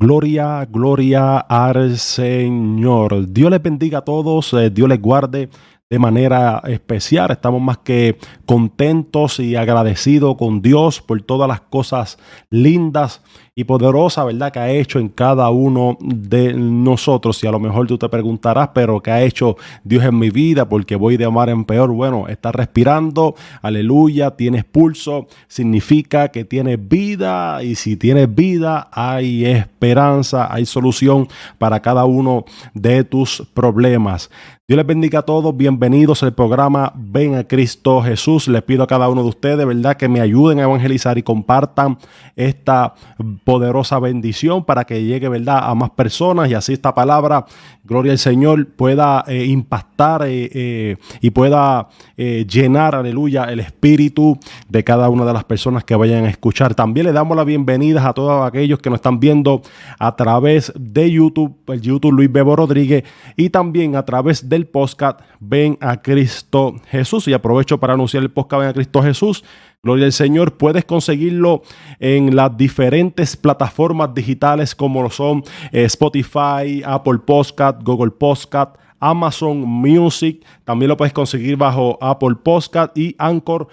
Gloria, gloria al Señor. Dios les bendiga a todos, eh, Dios les guarde de manera especial. Estamos más que contentos y agradecidos con Dios por todas las cosas lindas y poderosas, ¿verdad?, que ha hecho en cada uno de nosotros. Y a lo mejor tú te preguntarás, pero ¿qué ha hecho Dios en mi vida? Porque voy de amar en peor. Bueno, estás respirando, aleluya, tienes pulso, significa que tienes vida y si tienes vida hay esperanza, hay solución para cada uno de tus problemas. Dios les bendiga a todos, bienvenidos al programa Ven a Cristo Jesús. Les pido a cada uno de ustedes, ¿verdad?, que me ayuden a evangelizar y compartan esta poderosa bendición para que llegue, ¿verdad?, a más personas y así esta palabra, gloria al Señor, pueda eh, impactar eh, eh, y pueda llenar, aleluya, el espíritu de cada una de las personas que vayan a escuchar. También le damos las bienvenidas a todos aquellos que nos están viendo a través de YouTube, el YouTube Luis Bebo Rodríguez y también a través de el podcast Ven a Cristo Jesús. Y aprovecho para anunciar el podcast Ven a Cristo Jesús. Gloria al Señor, puedes conseguirlo en las diferentes plataformas digitales como lo son eh, Spotify, Apple Podcast, Google Podcast, Amazon Music. También lo puedes conseguir bajo Apple Podcast y Anchor.fm.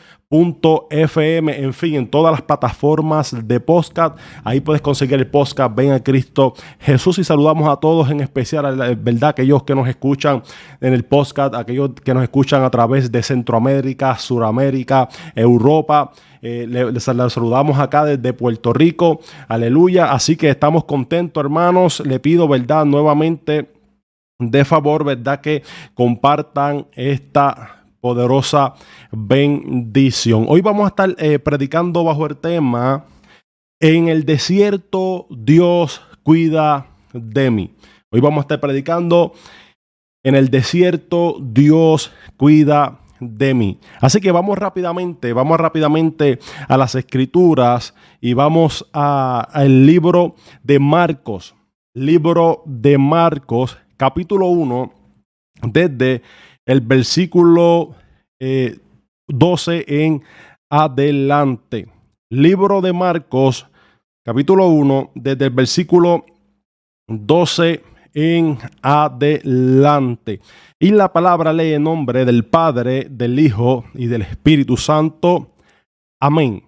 En fin, en todas las plataformas de podcast. Ahí puedes conseguir el podcast Ven a Cristo Jesús. Y saludamos a todos, en especial, a verdad, aquellos que nos escuchan en el podcast, aquellos que nos escuchan a través de Centroamérica, Suramérica, Europa. Eh, les, saludamos acá desde Puerto Rico. Aleluya. Así que estamos contentos, hermanos. Le pido, ¿verdad? Nuevamente de favor, ¿verdad? Que compartan esta poderosa bendición. Hoy vamos a estar eh, predicando bajo el tema, en el desierto Dios cuida de mí. Hoy vamos a estar predicando, en el desierto Dios cuida de mí. Así que vamos rápidamente, vamos rápidamente a las escrituras y vamos al libro de Marcos. Libro de Marcos, capítulo 1, desde el versículo 12 eh, en adelante. Libro de Marcos, capítulo 1, desde el versículo 12 en adelante. Y la palabra lee en nombre del Padre, del Hijo y del Espíritu Santo. Amén.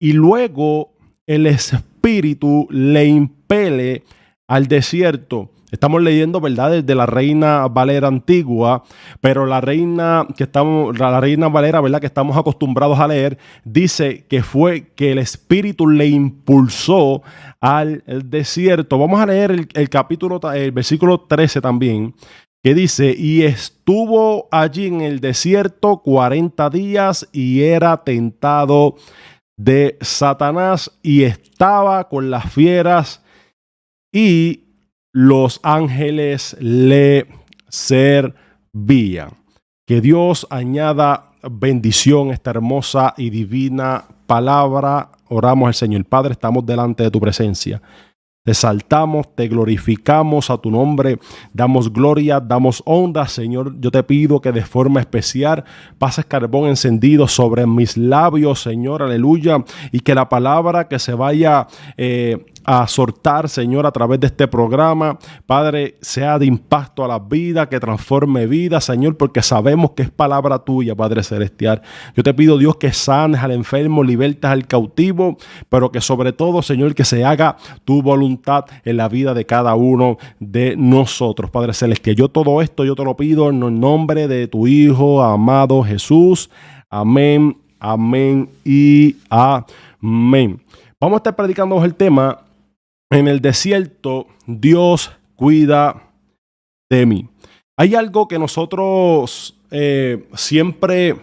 Y luego el Espíritu le impele al desierto Estamos leyendo, ¿verdad?, desde la Reina Valera antigua, pero la Reina que estamos, la Reina Valera, ¿verdad?, que estamos acostumbrados a leer, dice que fue que el Espíritu le impulsó al desierto. Vamos a leer el, el capítulo, el versículo 13 también, que dice, y estuvo allí en el desierto 40 días y era tentado de Satanás y estaba con las fieras y los ángeles le servían. Que Dios añada bendición esta hermosa y divina palabra. Oramos al Señor Padre, estamos delante de tu presencia. Te saltamos, te glorificamos a tu nombre, damos gloria, damos honra, Señor. Yo te pido que de forma especial pases carbón encendido sobre mis labios, Señor, aleluya, y que la palabra que se vaya eh, a Señor, a través de este programa. Padre, sea de impacto a la vida, que transforme vida, Señor, porque sabemos que es palabra tuya, Padre Celestial. Yo te pido, Dios, que sanes al enfermo, libertas al cautivo, pero que sobre todo, Señor, que se haga tu voluntad en la vida de cada uno de nosotros, Padre Celestial. Yo todo esto, yo te lo pido en el nombre de tu Hijo, amado Jesús. Amén, amén y amén. Vamos a estar predicando el tema en el desierto, Dios cuida de mí. Hay algo que nosotros eh, siempre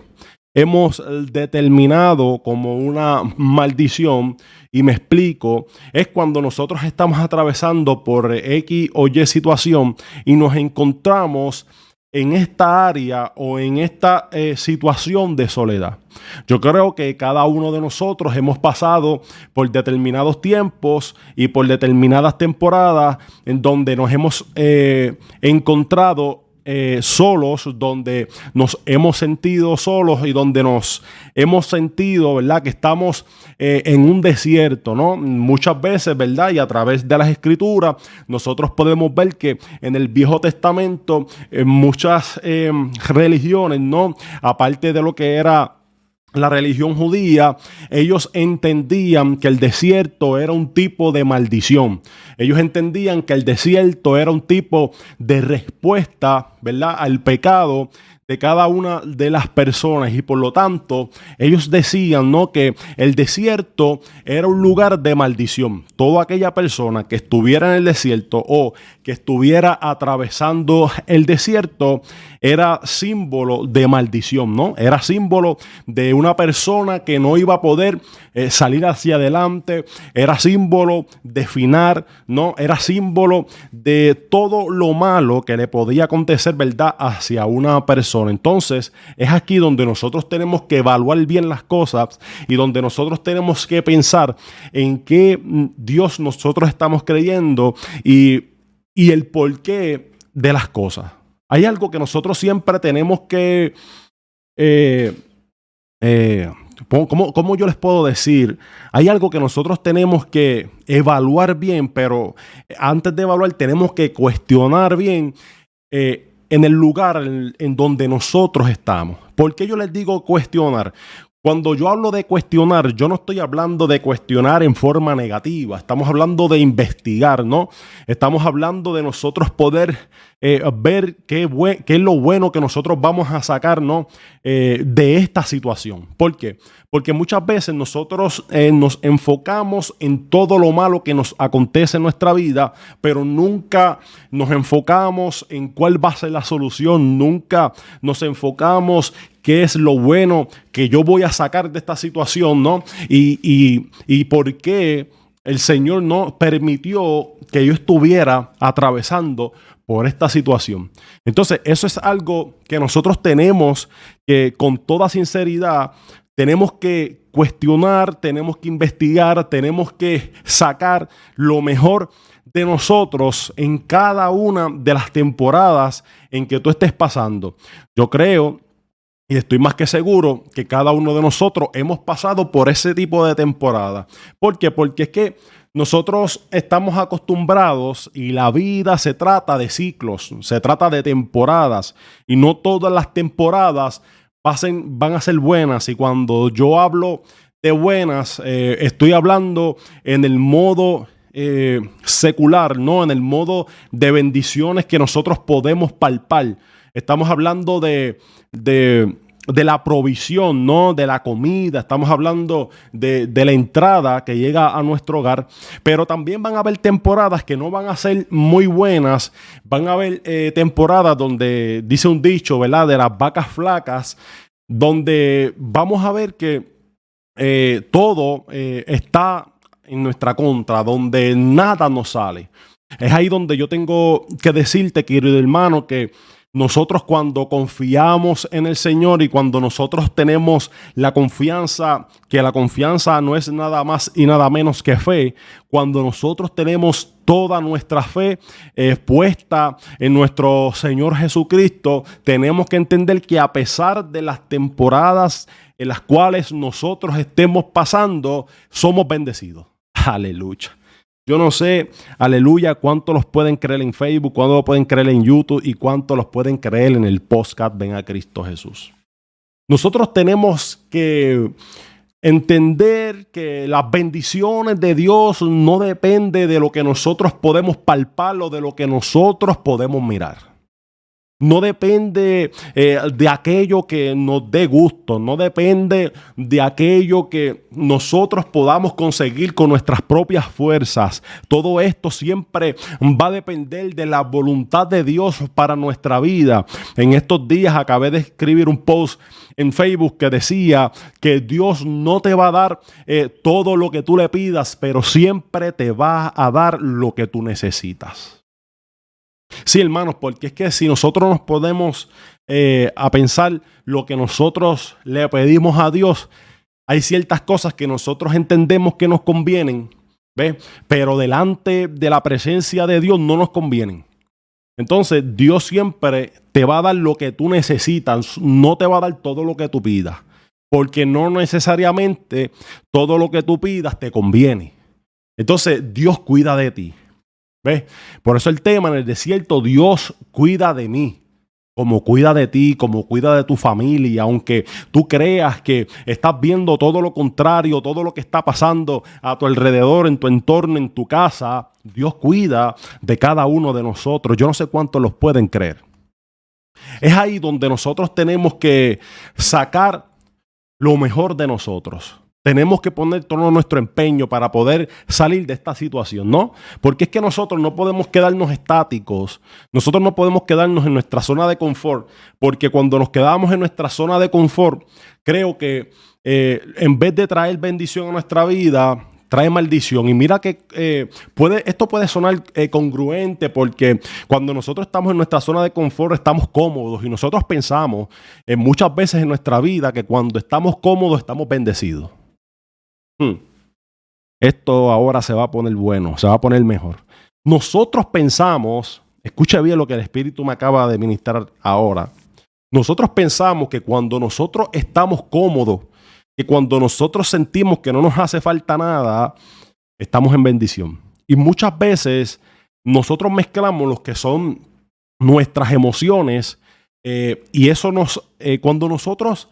hemos determinado como una maldición, y me explico, es cuando nosotros estamos atravesando por X o Y situación y nos encontramos en esta área o en esta eh, situación de soledad. Yo creo que cada uno de nosotros hemos pasado por determinados tiempos y por determinadas temporadas en donde nos hemos eh, encontrado eh, solos, donde nos hemos sentido solos y donde nos hemos sentido, ¿verdad? Que estamos eh, en un desierto, ¿no? Muchas veces, ¿verdad? Y a través de las escrituras, nosotros podemos ver que en el Viejo Testamento, en muchas religiones, ¿no? Aparte de lo que era la religión judía, ellos entendían que el desierto era un tipo de maldición. Ellos entendían que el desierto era un tipo de respuesta, ¿verdad?, al pecado de cada una de las personas y por lo tanto ellos decían no que el desierto era un lugar de maldición toda aquella persona que estuviera en el desierto o que estuviera atravesando el desierto era símbolo de maldición no era símbolo de una persona que no iba a poder eh, salir hacia adelante. Era símbolo de finar no era símbolo de todo lo malo que le podía acontecer verdad hacia una persona. Entonces, es aquí donde nosotros tenemos que evaluar bien las cosas y donde nosotros tenemos que pensar en qué mm, Dios nosotros estamos creyendo y, el porqué de las cosas. Hay algo que nosotros siempre tenemos que... Eh, eh, ¿Cómo, yo les puedo decir? Hay algo que nosotros tenemos que evaluar bien, pero antes de evaluar tenemos que cuestionar bien eh, en el lugar en, donde nosotros estamos. ¿Por qué yo les digo cuestionar? Cuando yo hablo de cuestionar, yo no estoy hablando de cuestionar en forma negativa, estamos hablando de investigar, ¿no? Estamos hablando de nosotros poder eh, ver qué, es lo bueno que nosotros vamos a sacar, ¿no? Eh, de esta situación. ¿Por qué? Porque muchas veces nosotros eh, nos enfocamos en todo lo malo que nos acontece en nuestra vida, pero nunca nos enfocamos en cuál va a ser la solución, nunca nos enfocamos qué es lo bueno que yo voy a sacar de esta situación, ¿no? Y, y, y por qué el Señor no permitió que yo estuviera atravesando por esta situación. Entonces, eso es algo que nosotros tenemos que con toda sinceridad tenemos que cuestionar, tenemos que investigar, tenemos que sacar lo mejor de nosotros en cada una de las temporadas en que tú estés pasando. Yo creo y estoy más que seguro que cada uno de nosotros hemos pasado por ese tipo de temporada. ¿Por qué? Porque es que nosotros estamos acostumbrados y la vida se trata de ciclos, se trata de temporadas y no todas las temporadas van a ser buenas. Y cuando yo hablo de buenas, eh, estoy hablando en el modo eh, secular, ¿no? En el modo de bendiciones que nosotros podemos palpar. Estamos hablando de, de, la provisión, ¿no? De la comida. Estamos hablando de, de, la entrada que llega a nuestro hogar. Pero también van a haber temporadas que no van a ser muy buenas. Van a haber eh, temporadas donde dice un dicho, ¿verdad? De las vacas flacas, donde vamos a ver que eh, todo eh, está en nuestra contra, donde nada nos sale. Es ahí donde yo tengo que decirte, querido hermano, que nosotros cuando confiamos en el Señor y cuando nosotros tenemos la confianza, que la confianza no es nada más y nada menos que fe, cuando nosotros tenemos toda nuestra fe eh, puesta en nuestro Señor Jesucristo, tenemos que entender que a pesar de las temporadas en las cuales nosotros estemos pasando, somos bendecidos. Aleluya. Yo no sé, aleluya, cuánto los pueden creer en Facebook, cuánto los pueden creer en YouTube y cuánto los pueden creer en el podcast Ven a Cristo Jesús. Nosotros tenemos que entender que las bendiciones de Dios no dependen de lo que nosotros podemos palpar o de lo que nosotros podemos mirar. No depende eh, de aquello que nos dé gusto, no depende de aquello que nosotros podamos conseguir con nuestras propias fuerzas. Todo esto siempre va a depender de la voluntad de Dios para nuestra vida. En estos días acabé de escribir un post en Facebook que decía que Dios no te va a dar eh, todo lo que tú le pidas, pero siempre te va a dar lo que tú necesitas. Sí, hermanos, porque es que si nosotros nos podemos eh, a pensar lo que nosotros le pedimos a Dios, hay ciertas cosas que nosotros entendemos que nos convienen, ¿ves? Pero delante de la presencia de Dios no nos convienen. Entonces, Dios siempre te va a dar lo que tú necesitas, no te va a dar todo lo que tú pidas, porque no necesariamente todo lo que tú pidas te conviene. Entonces, Dios cuida de ti. ¿Ves? Por eso el tema en el desierto, Dios cuida de mí como cuida de ti, como cuida de tu familia, aunque tú creas que estás viendo todo lo contrario, todo lo que está pasando a tu alrededor, en tu entorno, en tu casa, Dios cuida de cada uno de nosotros. Yo no sé cuántos los pueden creer. Es ahí donde nosotros tenemos que sacar lo mejor de nosotros. Tenemos que poner todo nuestro empeño para poder salir de esta situación, ¿no? Porque es que nosotros no podemos quedarnos estáticos, nosotros no podemos quedarnos en nuestra zona de confort, porque cuando nos quedamos en nuestra zona de confort, creo que eh, en vez de traer bendición a nuestra vida, trae maldición. Y mira que eh, puede, esto puede sonar eh, congruente porque cuando nosotros estamos en nuestra zona de confort estamos cómodos y nosotros pensamos muchas veces en nuestra vida que cuando estamos cómodos estamos bendecidos. Hmm. Esto ahora se va a poner bueno, se va a poner mejor. Nosotros pensamos, escucha bien lo que el Espíritu me acaba de ministrar ahora. Nosotros pensamos que cuando nosotros estamos cómodos, que cuando nosotros sentimos que no nos hace falta nada, estamos en bendición. Y muchas veces nosotros mezclamos lo que son nuestras emociones eh, y eso nos, eh, cuando nosotros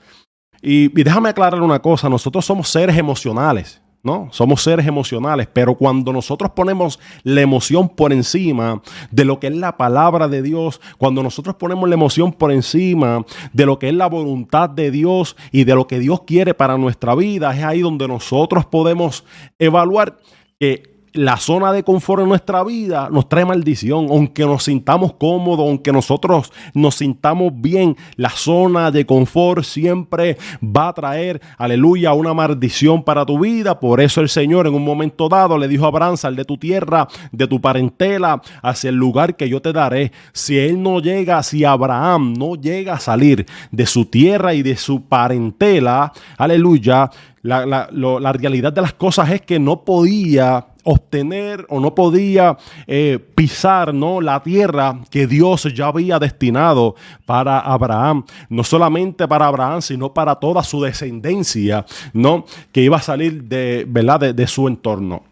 y, déjame aclarar una cosa, nosotros somos seres emocionales. ¿no? Somos seres emocionales, pero cuando nosotros ponemos la emoción por encima de lo que es la palabra de Dios, cuando nosotros ponemos la emoción por encima de lo que es la voluntad de Dios y de lo que Dios quiere para nuestra vida, es ahí donde nosotros podemos evaluar que la zona de confort en nuestra vida nos trae maldición, aunque nos sintamos cómodos, aunque nosotros nos sintamos bien, la zona de confort siempre va a traer, aleluya, una maldición para tu vida. Por eso el Señor en un momento dado le dijo a Abraham, sal de tu tierra, de tu parentela, hacia el lugar que yo te daré. Si él no llega, si Abraham no llega a salir de su tierra y de su parentela, aleluya, la, la realidad de las cosas es que no podía obtener o no podía eh, pisar ¿no? la tierra que Dios ya había destinado para Abraham. No solamente para Abraham, sino para toda su descendencia, ¿no? que iba a salir de, ¿verdad? de, su entorno.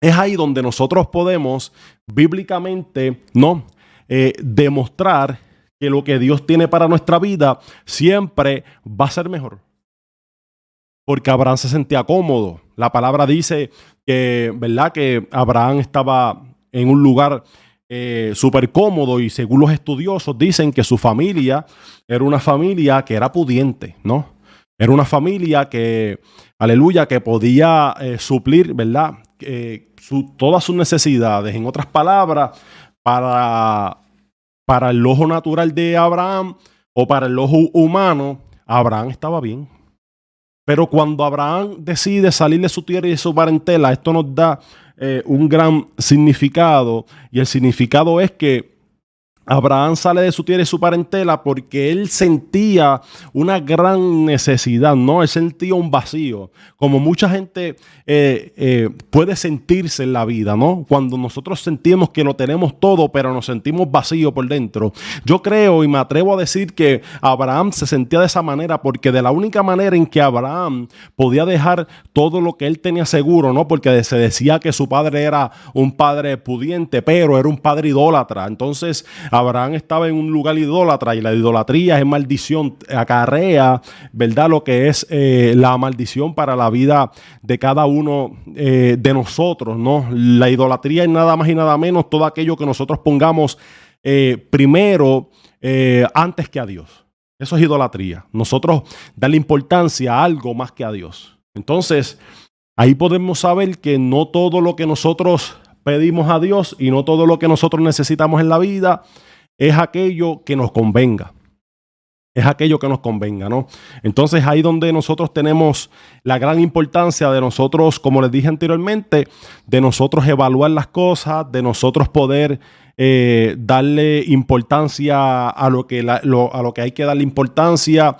Es ahí donde nosotros podemos bíblicamente ¿no? Eh, demostrar que lo que Dios tiene para nuestra vida siempre va a ser mejor porque Abraham se sentía cómodo. La palabra dice que, ¿verdad? Que Abraham estaba en un lugar eh, súper cómodo y según los estudiosos dicen que su familia era una familia que era pudiente, ¿no? Era una familia que, aleluya, que podía eh, suplir, ¿verdad? todas sus necesidades. En otras palabras, para, para el ojo natural de Abraham o para el ojo humano, Abraham estaba bien. Pero cuando Abraham decide salir de su tierra y de su parentela, esto nos da eh, un gran significado. Y el significado es que Abraham sale de su tierra y su parentela porque él sentía una gran necesidad, ¿no? Él sentía un vacío, como mucha gente eh, eh, puede sentirse en la vida, ¿no? Cuando nosotros sentimos que lo tenemos todo, pero nos sentimos vacío por dentro. Yo creo y me atrevo a decir que Abraham se sentía de esa manera porque de la única manera en que Abraham podía dejar todo lo que él tenía seguro, ¿no? Porque se decía que su padre era un padre pudiente, pero era un padre idólatra. Entonces, Abraham estaba en un lugar idólatra y la idolatría es maldición, acarrea, ¿verdad? Lo que es eh, la maldición para la vida de cada uno eh, de nosotros, ¿no? La idolatría es nada más y nada menos todo aquello que nosotros pongamos eh, primero antes que a Dios. Eso es idolatría. Nosotros darle importancia a algo más que a Dios. Entonces, ahí podemos saber que no todo lo que nosotros pedimos a Dios y no todo lo que nosotros necesitamos en la vida es aquello que nos convenga. Es aquello que nos convenga, ¿no? Entonces ahí donde nosotros tenemos la gran importancia de nosotros, como les dije anteriormente, de nosotros evaluar las cosas, de nosotros poder eh, darle importancia a lo, que a lo que hay que darle importancia.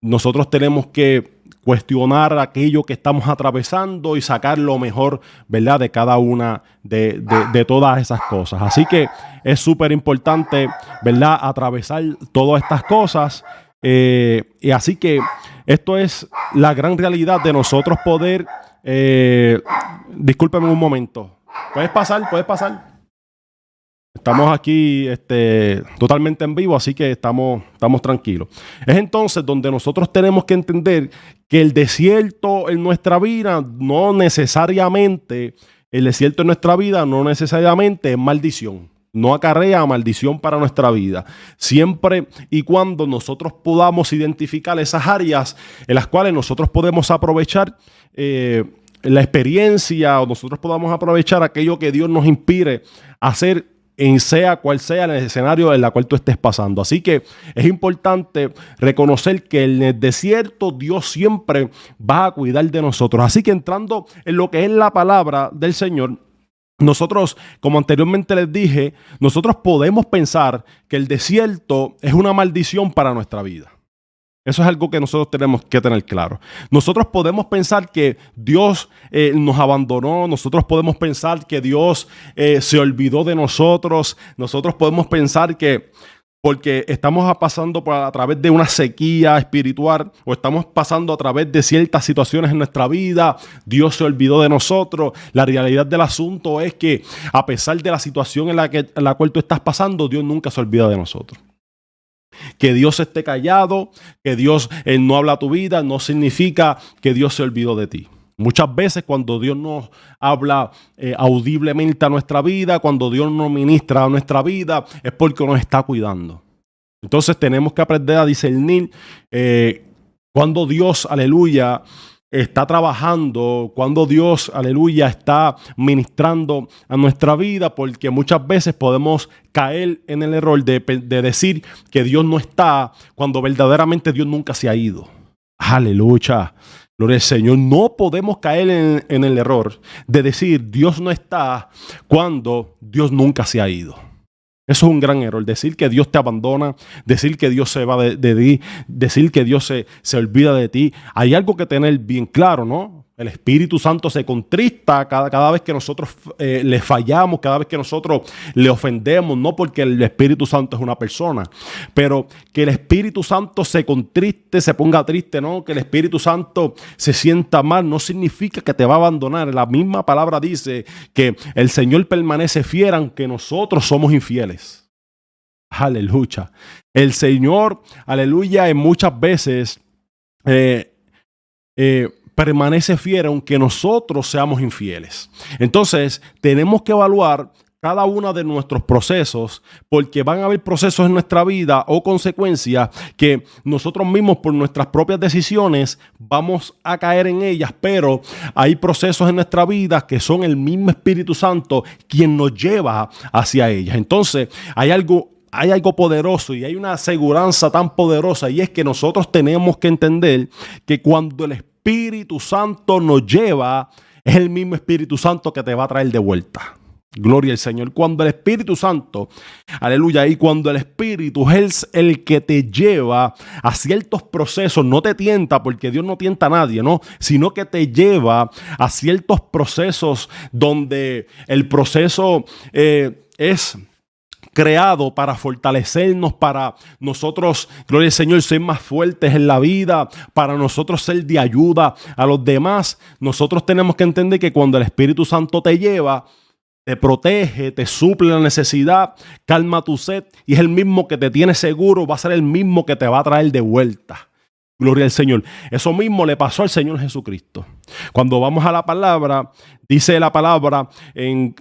Nosotros tenemos que cuestionar aquello que estamos atravesando y sacar lo mejor, ¿verdad? De cada una de, todas esas cosas. Así que es súper importante, ¿verdad? Atravesar todas estas cosas. Eh, y así que esto es la gran realidad de nosotros poder... Eh, discúlpeme un momento. ¿Puedes pasar? ¿Puedes pasar? Estamos aquí este, totalmente en vivo, así que estamos, estamos tranquilos. Es entonces donde nosotros tenemos que entender que el desierto en nuestra vida no necesariamente, el desierto en nuestra vida no necesariamente es maldición. No acarrea maldición para nuestra vida. Siempre y cuando nosotros podamos identificar esas áreas en las cuales nosotros podemos aprovechar eh, la experiencia o nosotros podamos aprovechar aquello que Dios nos inspire a hacer en sea cual sea el escenario en el cual tú estés pasando. Así que es importante reconocer que en el desierto Dios siempre va a cuidar de nosotros. Así que entrando en lo que es la palabra del Señor, nosotros, como anteriormente les dije, nosotros podemos pensar que el desierto es una maldición para nuestra vida. Eso es algo que nosotros tenemos que tener claro. Nosotros podemos pensar que Dios eh, nos abandonó, nosotros podemos pensar que Dios eh, se olvidó de nosotros, nosotros podemos pensar que porque estamos pasando por, a través de una sequía espiritual o estamos pasando a través de ciertas situaciones en nuestra vida, Dios se olvidó de nosotros. La realidad del asunto es que a pesar de la situación en la, que, en la cual tú estás pasando, Dios nunca se olvida de nosotros. Que Dios esté callado, que Dios no habla tu vida, no significa que Dios se olvidó de ti. Muchas veces cuando Dios nos habla eh, audiblemente a nuestra vida, cuando Dios nos ministra a nuestra vida, es porque nos está cuidando. Entonces tenemos que aprender a discernir eh, cuando Dios, aleluya, está trabajando, cuando Dios, aleluya, está ministrando a nuestra vida, porque muchas veces podemos caer en el error de, decir que Dios no está cuando verdaderamente Dios nunca se ha ido. Aleluya. Gloria al Señor. No podemos caer en, en el error de decir Dios no está cuando Dios nunca se ha ido. Eso es un gran error. Decir que Dios te abandona, decir que Dios se va de, ti, decir que Dios se, se olvida de ti. Hay algo que tener bien claro, ¿no? El Espíritu Santo se contrista cada, cada vez que nosotros eh, le fallamos, cada vez que nosotros le ofendemos, no porque el Espíritu Santo es una persona, pero que el Espíritu Santo se contriste, se ponga triste, ¿no? Que el Espíritu Santo se sienta mal, no significa que te va a abandonar. La misma palabra dice que el Señor permanece fiel aunque nosotros somos infieles. Aleluya. El Señor, aleluya, en muchas veces... Eh, eh, permanece fiel aunque nosotros seamos infieles. Entonces, tenemos que evaluar cada uno de nuestros procesos, porque van a haber procesos en nuestra vida o consecuencias que nosotros mismos por nuestras propias decisiones vamos a caer en ellas, pero hay procesos en nuestra vida que son el mismo Espíritu Santo quien nos lleva hacia ellas. Entonces, hay algo hay algo poderoso y hay una aseguranza tan poderosa y es que nosotros tenemos que entender que cuando el Espíritu Espíritu Santo nos lleva, es el mismo Espíritu Santo que te va a traer de vuelta. Gloria al Señor. Cuando el Espíritu Santo, aleluya, y cuando el Espíritu es el que te lleva a ciertos procesos, no te tienta, porque Dios no tienta a nadie, ¿no? Sino que te lleva a ciertos procesos donde el proceso eh, es creado para fortalecernos, para nosotros, gloria al Señor, ser más fuertes en la vida, para nosotros ser de ayuda a los demás. Nosotros tenemos que entender que cuando el Espíritu Santo te lleva, te protege, te suple la necesidad, calma tu sed y es el mismo que te tiene seguro, va a ser el mismo que te va a traer de vuelta. Gloria al Señor. Eso mismo le pasó al Señor Jesucristo. Cuando vamos a la palabra, dice la palabra en,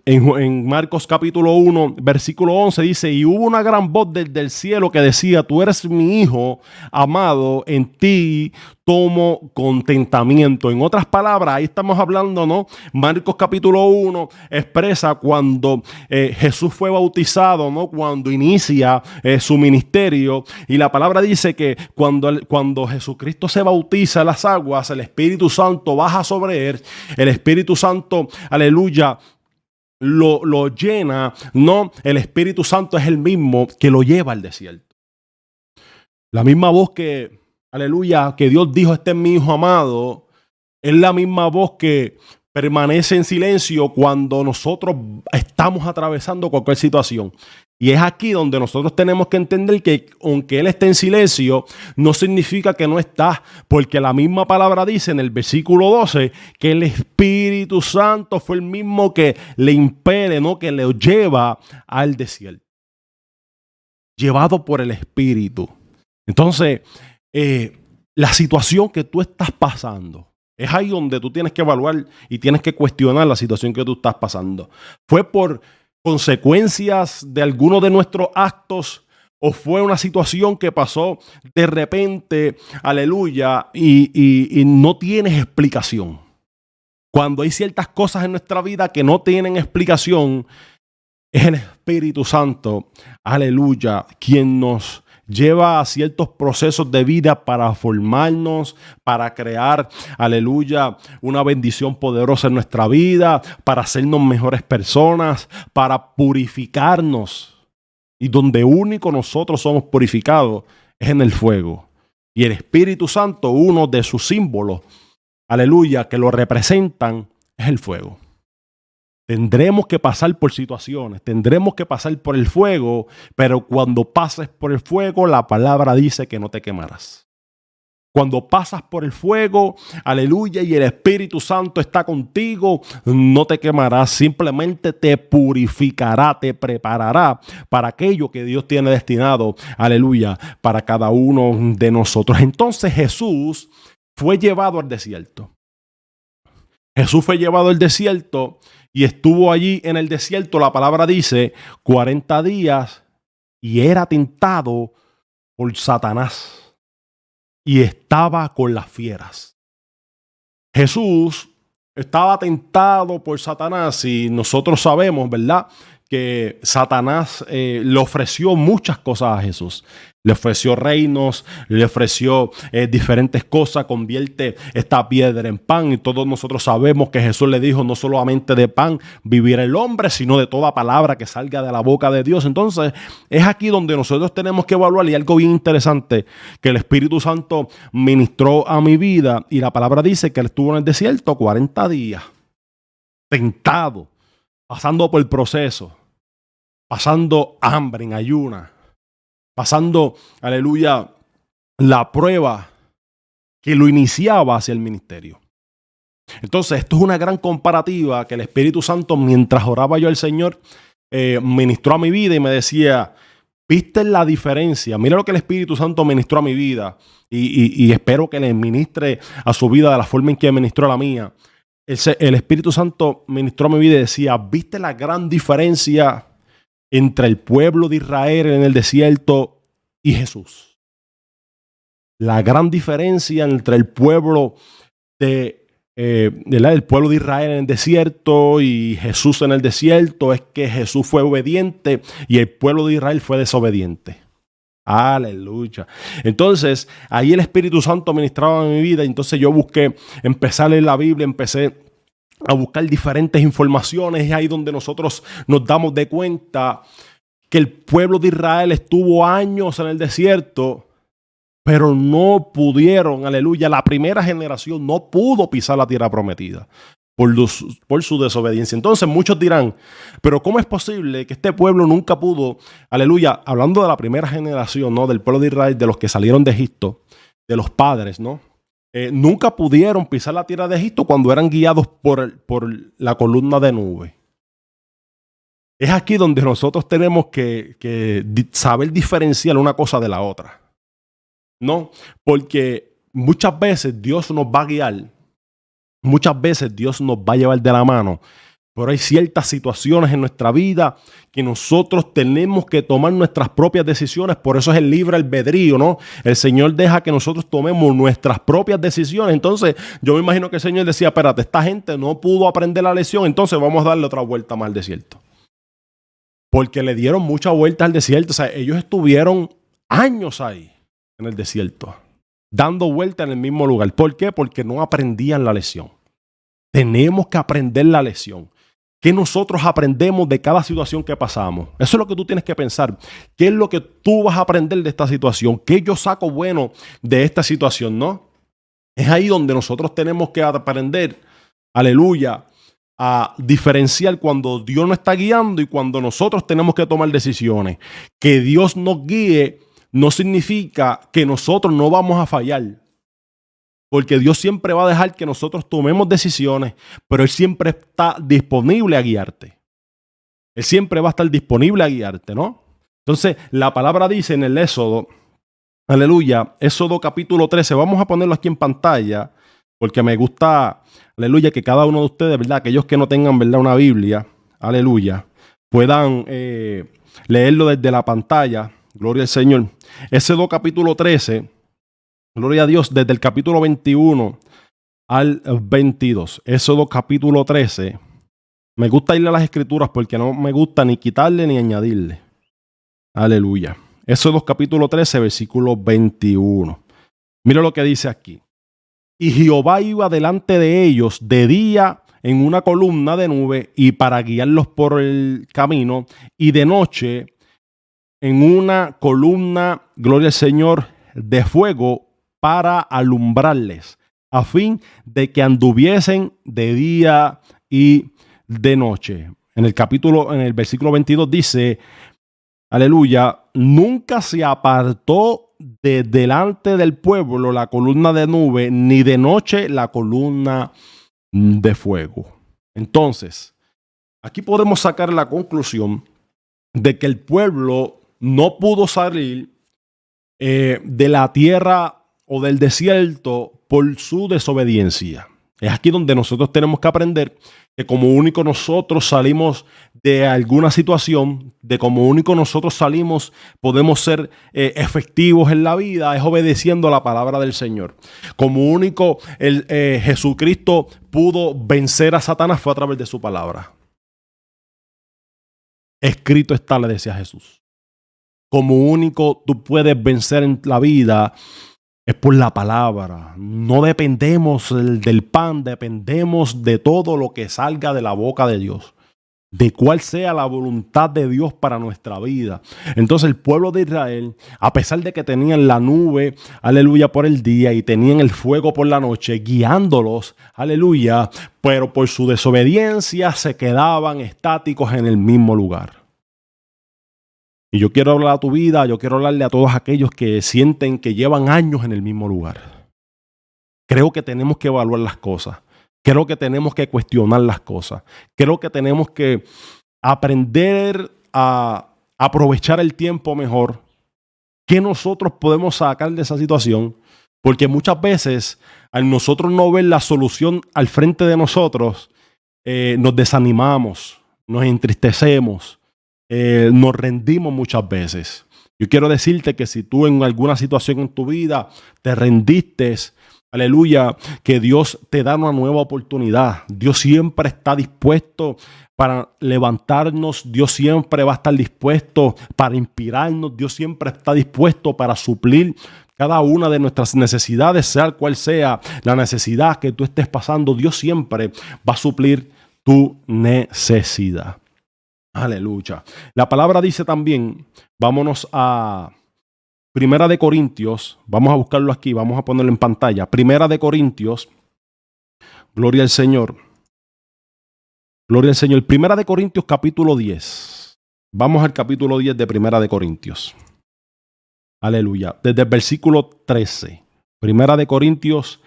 Marcos capítulo 1, versículo 11, dice, y hubo una gran voz desde el cielo que decía, tú eres mi hijo amado, en ti tomo contentamiento. En otras palabras, ahí estamos hablando, ¿no? Marcos capítulo 1 expresa cuando eh, Jesús fue bautizado, ¿no? Cuando inicia eh, su ministerio. Y la palabra dice que cuando, cuando Jesucristo se bautiza en las aguas, el Espíritu Santo baja sobre él. El Espíritu Santo, aleluya, lo, lo, llena, no, el Espíritu Santo es el mismo que lo lleva al desierto. La misma voz que aleluya, que Dios dijo, este es mi hijo amado, es la misma voz que permanece en silencio cuando nosotros estamos atravesando cualquier situación. Y es aquí donde nosotros tenemos que entender que aunque Él esté en silencio, no significa que no está, porque la misma palabra dice en el versículo 12 que el Espíritu Santo fue el mismo que le impele, ¿no? que le lleva al desierto. Llevado por el Espíritu. Entonces, eh, la situación que tú estás pasando, es ahí donde tú tienes que evaluar y tienes que cuestionar la situación que tú estás pasando. ¿Fue por consecuencias de alguno de nuestros actos o fue una situación que pasó de repente, aleluya, y, y, no tienes explicación? Cuando hay ciertas cosas en nuestra vida que no tienen explicación, es el Espíritu Santo, aleluya, quien nos lleva a ciertos procesos de vida para formarnos, para crear, aleluya, una bendición poderosa en nuestra vida, para hacernos mejores personas, para purificarnos. Y donde único nosotros somos purificados es en el fuego. Y el Espíritu Santo, uno de sus símbolos, aleluya, que lo representan, es el fuego. Tendremos que pasar por situaciones, tendremos que pasar por el fuego, pero cuando pases por el fuego, la palabra dice que no te quemarás. Cuando pasas por el fuego, aleluya, y el Espíritu Santo está contigo, no te quemarás, simplemente te purificará, te preparará para aquello que Dios tiene destinado, aleluya, para cada uno de nosotros. Entonces Jesús fue llevado al desierto. Jesús fue llevado al desierto y estuvo allí en el desierto, la palabra dice, 40 días y era tentado por Satanás y estaba con las fieras. Jesús estaba tentado por Satanás y nosotros sabemos, ¿verdad? Que Satanás eh, le ofreció muchas cosas a Jesús. Le ofreció reinos, le ofreció eh, diferentes cosas, convierte esta piedra en pan. Y todos nosotros sabemos que Jesús le dijo no solamente de pan vivir el hombre, sino de toda palabra que salga de la boca de Dios. Entonces es aquí donde nosotros tenemos que evaluar y algo bien interesante que el Espíritu Santo ministró a mi vida y la palabra dice que él estuvo en el desierto 40 días, tentado, pasando por el proceso, pasando hambre en ayuna pasando, aleluya, la prueba que lo iniciaba hacia el ministerio. Entonces, esto es una gran comparativa que el Espíritu Santo, mientras oraba yo al Señor, eh, ministró a mi vida y me decía, ¿viste la diferencia? Mira lo que el Espíritu Santo ministró a mi vida y, espero que le ministre a su vida de la forma en que ministró a la mía. El, el Espíritu Santo ministró a mi vida y decía, ¿viste la gran diferencia entre el pueblo de Israel en el desierto y Jesús. La gran diferencia entre el pueblo de, eh, el pueblo de Israel en el desierto y Jesús en el desierto es que Jesús fue obediente y el pueblo de Israel fue desobediente. Aleluya. Entonces, ahí el Espíritu Santo ministraba mi vida. Entonces yo busqué empezar leer la Biblia, empecé a buscar diferentes informaciones. Es ahí donde nosotros nos damos de cuenta que el pueblo de Israel estuvo años en el desierto, pero no pudieron, aleluya, la primera generación no pudo pisar la tierra prometida. Por, por, su desobediencia. Entonces muchos dirán, pero ¿cómo es posible que este pueblo nunca pudo, aleluya, hablando de la primera generación, ¿no? Del pueblo de Israel, de los que salieron de Egipto, de los padres, ¿no? Eh, nunca pudieron pisar la tierra de Egipto cuando eran guiados por, por la columna de nube. Es aquí donde nosotros tenemos que, que, saber diferenciar una cosa de la otra. ¿No? Porque muchas veces Dios nos va a guiar, muchas veces Dios nos va a llevar de la mano pero hay ciertas situaciones en nuestra vida que nosotros tenemos que tomar nuestras propias decisiones. Por eso es el libre albedrío, ¿no? El Señor deja que nosotros tomemos nuestras propias decisiones. Entonces, yo me imagino que el Señor decía, espérate, esta gente no pudo aprender la lección, entonces vamos a darle otra vuelta más al desierto. Porque le dieron mucha vuelta al desierto. O sea, ellos estuvieron años ahí, en el desierto, dando vuelta en el mismo lugar. ¿Por qué? Porque no aprendían la lección. Tenemos que aprender la lección. ¿Qué nosotros aprendemos de cada situación que pasamos? Eso es lo que tú tienes que pensar. ¿Qué es lo que tú vas a aprender de esta situación? ¿Qué yo saco bueno de esta situación? ¿No? Es ahí donde nosotros tenemos que aprender, aleluya, a diferenciar cuando Dios nos está guiando y cuando nosotros tenemos que tomar decisiones. Que Dios nos guíe no significa que nosotros no vamos a fallar. Porque Dios siempre va a dejar que nosotros tomemos decisiones, pero Él siempre está disponible a guiarte. Él siempre va a estar disponible a guiarte, ¿no? Entonces, la palabra dice en el Éxodo, aleluya, Éxodo capítulo 13, vamos a ponerlo aquí en pantalla, porque me gusta, aleluya, que cada uno de ustedes, ¿verdad? Aquellos que no tengan, ¿verdad? Una Biblia, aleluya, puedan eh, leerlo desde la pantalla, gloria al Señor. Éxodo capítulo 13 Gloria a Dios, desde el capítulo 21 al 22. Éxodo capítulo 13. Me gusta irle a las escrituras porque no me gusta ni quitarle ni añadirle. Aleluya. Éxodo capítulo 13, versículo 21. Mira lo que dice aquí. Y Jehová iba delante de ellos de día en una columna de nube y para guiarlos por el camino, y de noche en una columna, gloria al Señor, de fuego para alumbrarles, a fin de que anduviesen de día y de noche. En el capítulo, en el versículo 22 dice, aleluya, nunca se apartó de delante del pueblo la columna de nube, ni de noche la columna de fuego. Entonces, aquí podemos sacar la conclusión de que el pueblo no pudo salir eh, de la tierra o del desierto por su desobediencia. Es aquí donde nosotros tenemos que aprender que como único nosotros salimos de alguna situación, de como único nosotros salimos, podemos ser eh, efectivos en la vida, es obedeciendo la palabra del Señor. Como único el, eh, Jesucristo pudo vencer a Satanás fue a través de su palabra. Escrito está, le decía Jesús. Como único tú puedes vencer en la vida es por la palabra. No dependemos del pan, dependemos de todo lo que salga de la boca de Dios. De cuál sea la voluntad de Dios para nuestra vida. Entonces el pueblo de Israel, a pesar de que tenían la nube, aleluya, por el día y tenían el fuego por la noche, guiándolos, aleluya, pero por su desobediencia se quedaban estáticos en el mismo lugar. Y yo quiero hablar a tu vida, yo quiero hablarle a todos aquellos que sienten que llevan años en el mismo lugar. Creo que tenemos que evaluar las cosas. Creo que tenemos que cuestionar las cosas. Creo que tenemos que aprender a aprovechar el tiempo mejor. ¿Qué nosotros podemos sacar de esa situación? Porque muchas veces, al nosotros no ver la solución al frente de nosotros, eh, nos desanimamos, nos entristecemos, eh, nos rendimos muchas veces. Yo quiero decirte que si tú en alguna situación en tu vida te rendiste, aleluya, que Dios te da una nueva oportunidad. Dios siempre está dispuesto para levantarnos, Dios siempre va a estar dispuesto para inspirarnos, Dios siempre está dispuesto para suplir cada una de nuestras necesidades, sea cual sea la necesidad que tú estés pasando, Dios siempre va a suplir tu necesidad. Aleluya. La palabra dice también, vámonos a Primera de Corintios, vamos a buscarlo aquí, vamos a ponerlo en pantalla. Primera de Corintios, gloria al Señor. Gloria al Señor. Primera de Corintios capítulo 10. Vamos al capítulo 10 de Primera de Corintios. Aleluya. Desde el versículo 13. Primera de Corintios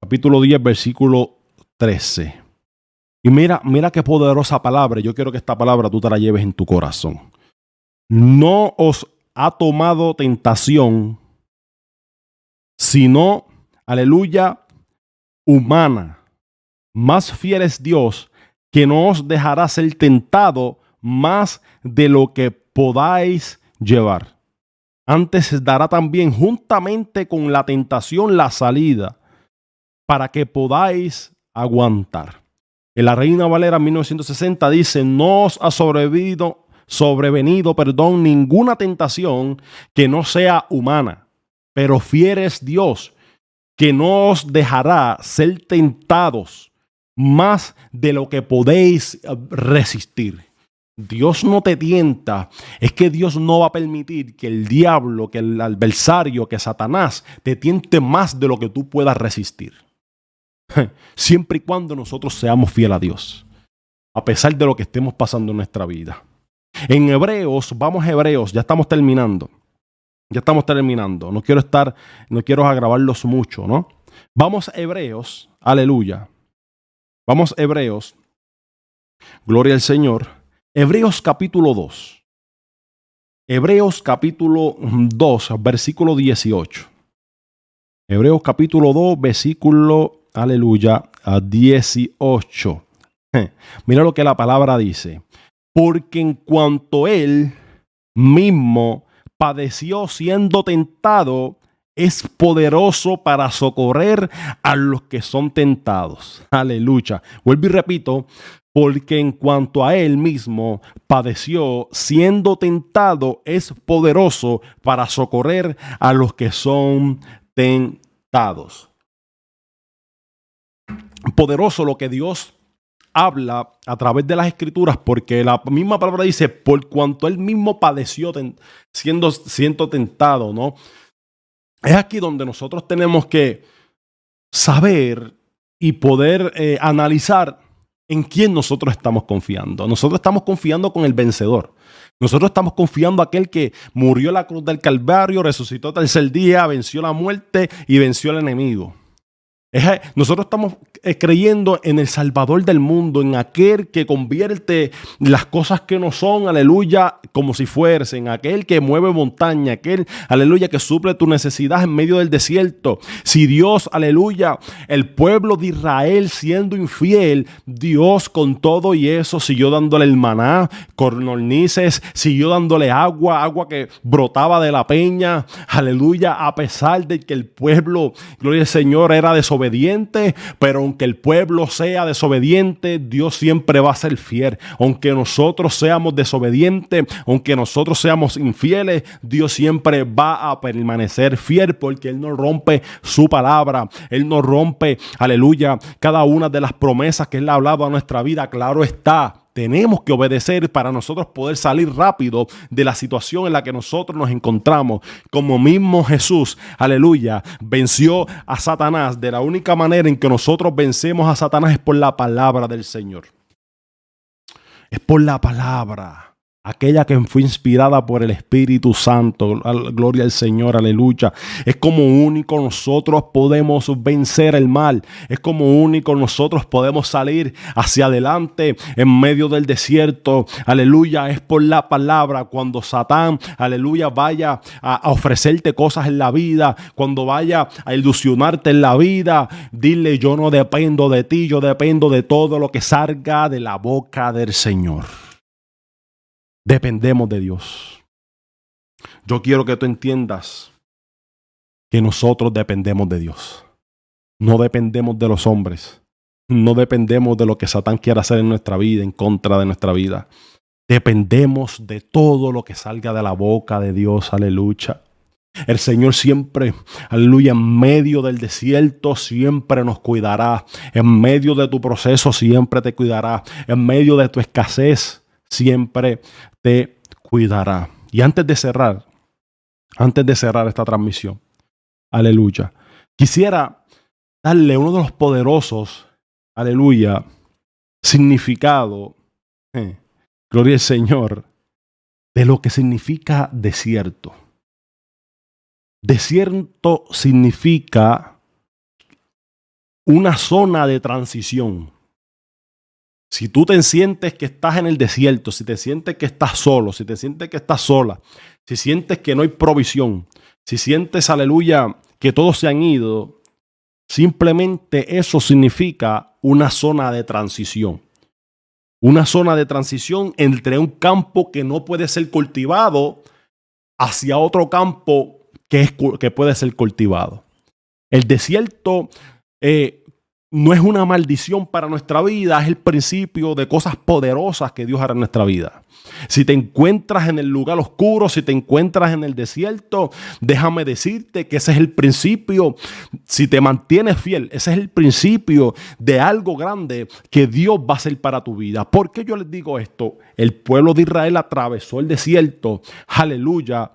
capítulo 10 versículo 13. Y mira, mira qué poderosa palabra. Yo quiero que esta palabra tú te la lleves en tu corazón. No os ha tomado tentación, sino, aleluya, humana. Más fiel es Dios que no os dejará ser tentado más de lo que podáis llevar. Antes dará también juntamente con la tentación la salida para que podáis aguantar. En la Reina Valera 1960 dice, no os ha sobrevenido, sobrevenido perdón, ninguna tentación que no sea humana, pero fiel Dios, que no os dejará ser tentados más de lo que podéis eh, resistir. Dios no te tienta, es que Dios no va a permitir que el diablo, que el adversario, que Satanás te tiente más de lo que tú puedas resistir. Siempre y cuando nosotros seamos fieles a Dios, a pesar de lo que estemos pasando en nuestra vida. En Hebreos, vamos a Hebreos, ya estamos terminando. Ya estamos terminando. No quiero estar, no quiero agravarlos mucho, ¿no? Vamos a Hebreos, aleluya. Vamos a Hebreos, gloria al Señor. Hebreos capítulo 2. Hebreos capítulo 2, versículo 18. Hebreos capítulo 2, versículo, aleluya, 18. Mira lo que la palabra dice. Porque en cuanto él mismo padeció siendo tentado, es poderoso para socorrer a los que son tentados. Aleluya. Vuelvo y repito, porque en cuanto a él mismo padeció, siendo tentado, es poderoso para socorrer a los que son tentados. Poderoso lo que Dios habla a través de las escrituras, porque la misma palabra dice, por cuanto él mismo padeció siendo, siendo tentado, ¿no? Es aquí donde nosotros tenemos que saber y poder eh, analizar en quién nosotros estamos confiando. Nosotros estamos confiando con el vencedor. Nosotros estamos confiando en aquel que murió en la cruz del Calvario, resucitó tercer día, venció la muerte y venció al enemigo. Nosotros estamos eh, creyendo en el Salvador del mundo, en aquel que convierte las cosas que no son, aleluya, como si fuesen, aquel que mueve montaña, aquel, aleluya, que suple tu necesidad en medio del desierto. Si Dios, aleluya, el pueblo de Israel siendo infiel, Dios con todo y eso siguió dándole el maná, cornornices, siguió dándole agua, agua que brotaba de la peña, aleluya, a pesar de que el pueblo, gloria al Señor, era desobediente pero aunque el pueblo sea desobediente, Dios siempre va a ser fiel. Aunque nosotros seamos desobedientes, aunque nosotros seamos infieles, Dios siempre va a permanecer fiel porque Él no rompe su palabra. Él no rompe, aleluya, cada una de las promesas que Él ha hablado a nuestra vida. Claro está tenemos que obedecer para nosotros poder salir rápido de la situación en la que nosotros nos encontramos. Como mismo Jesús, aleluya, venció a Satanás. De la única manera en que nosotros vencemos a Satanás es por la palabra del Señor. Es por la palabra aquella que fue inspirada por el Espíritu Santo. Gloria al Señor, aleluya. Es como único nosotros podemos vencer el mal. Es como único nosotros podemos salir hacia adelante en medio del desierto. Aleluya. Es por la palabra. Cuando Satán, aleluya, vaya a ofrecerte cosas en la vida, cuando vaya a ilusionarte en la vida, dile yo no dependo de ti, yo dependo de todo lo que salga de la boca del Señor dependemos de Dios. Yo quiero que tú entiendas que nosotros dependemos de Dios. No dependemos de los hombres. No dependemos de lo que Satán quiera hacer en nuestra vida, en contra de nuestra vida. Dependemos de todo lo que salga de la boca de Dios. Aleluya. El Señor siempre, aleluya, en medio del desierto siempre nos cuidará. En medio de tu proceso siempre te cuidará. En medio de tu escasez siempre te cuidará. Y antes de cerrar, antes de cerrar esta transmisión, aleluya, quisiera darle uno de los poderosos, aleluya, significado, eh, gloria al Señor, de lo que significa desierto. Desierto significa una zona de transición. Si tú te sientes que estás en el desierto, si te sientes que estás solo, si te sientes que estás sola, si sientes que no hay provisión, si sientes, aleluya, que todos se han ido, simplemente eso significa una zona de transición. Una zona de transición entre un campo que no puede ser cultivado hacia otro campo que, que puede ser cultivado. El desierto eh, no es una maldición para nuestra vida, es el principio de cosas poderosas que Dios hará en nuestra vida. Si te encuentras en el lugar oscuro, si te encuentras en el desierto, déjame decirte que ese es el principio. Si te mantienes fiel, ese es el principio de algo grande que Dios va a hacer para tu vida. ¿Por qué yo les digo esto? El pueblo de Israel atravesó el desierto, aleluya,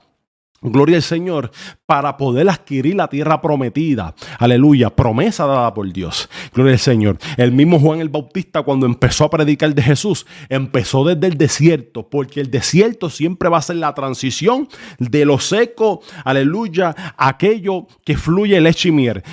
Gloria al Señor, para poder adquirir la tierra prometida. Aleluya, promesa dada por Dios. Gloria al Señor. El mismo Juan el Bautista cuando empezó a predicar de Jesús, empezó desde el desierto, porque el desierto siempre va a ser la transición de lo seco, aleluya, aquello que fluye leche y miel.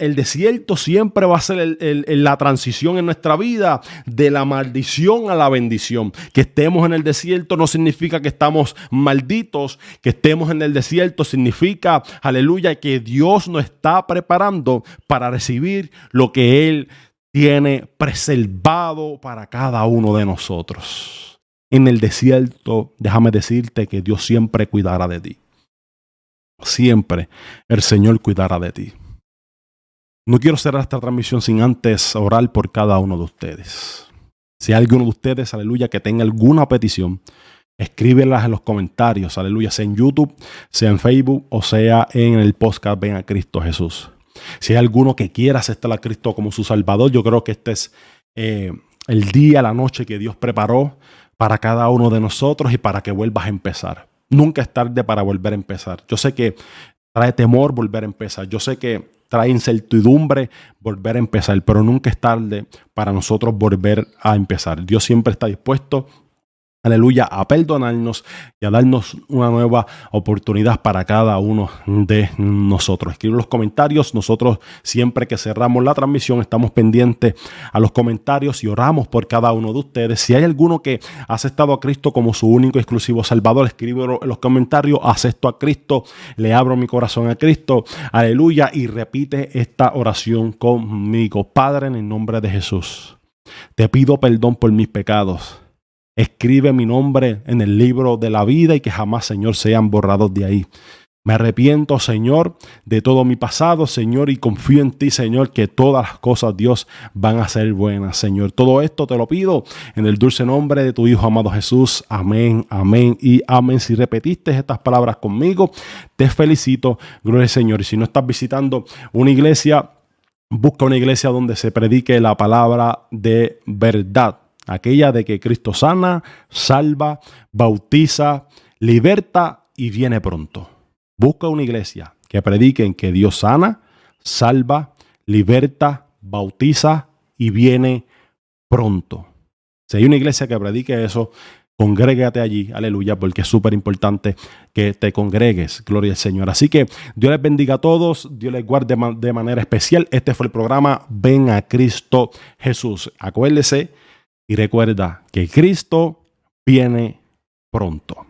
El desierto siempre va a ser la transición en nuestra vida de la maldición a la bendición. Que estemos en el desierto no significa que estamos malditos, que estemos en el desierto significa, aleluya, que Dios nos está preparando para recibir lo que Él tiene preservado para cada uno de nosotros. En el desierto, déjame decirte que Dios siempre cuidará de ti. Siempre el Señor cuidará de ti. No quiero cerrar esta transmisión sin antes orar por cada uno de ustedes. Si hay alguno de ustedes, aleluya, que tenga alguna petición, escríbelas en los comentarios, aleluya, sea en YouTube, sea en Facebook o sea en el podcast Ven a Cristo Jesús. Si hay alguno que quiera aceptar a Cristo como su Salvador, yo creo que este es eh, el día, la noche que Dios preparó para cada uno de nosotros y para que vuelvas a empezar. Nunca es tarde para volver a empezar. Yo sé que trae temor volver a empezar. Yo sé que trae incertidumbre volver a empezar, pero nunca es tarde para nosotros volver a empezar. Dios siempre está dispuesto aleluya, a perdonarnos y a darnos una nueva oportunidad para cada uno de nosotros. Escribe los comentarios. Nosotros siempre que cerramos la transmisión estamos pendientes a los comentarios y oramos por cada uno de ustedes. Si hay alguno que ha aceptado a Cristo como su único y exclusivo Salvador, escribe en los comentarios, acepto a Cristo, le abro mi corazón a Cristo, aleluya, y repite esta oración conmigo. Padre, en el nombre de Jesús, te pido perdón por mis pecados Escribe mi nombre en el libro de la vida y que jamás, Señor, sean borrados de ahí. Me arrepiento, Señor, de todo mi pasado, Señor, y confío en ti, Señor, que todas las cosas, Dios, van a ser buenas, Señor. Todo esto te lo pido en el dulce nombre de tu Hijo amado Jesús. Amén, amén y amén. Si repetiste estas palabras conmigo, te felicito. Gloria al Señor. Y si no estás visitando una iglesia, busca una iglesia donde se predique la palabra de verdad aquella de que Cristo sana, salva, bautiza, liberta y viene pronto. Busca una iglesia que predique en que Dios sana, salva, liberta, bautiza y viene pronto. Si hay una iglesia que predique eso, congrégate allí, aleluya, porque es súper importante que te congregues, gloria al Señor. Así que Dios les bendiga a todos, Dios les guarde de manera especial. Este fue el programa Ven a Cristo Jesús. Acuérdese y recuerda que Cristo viene pronto.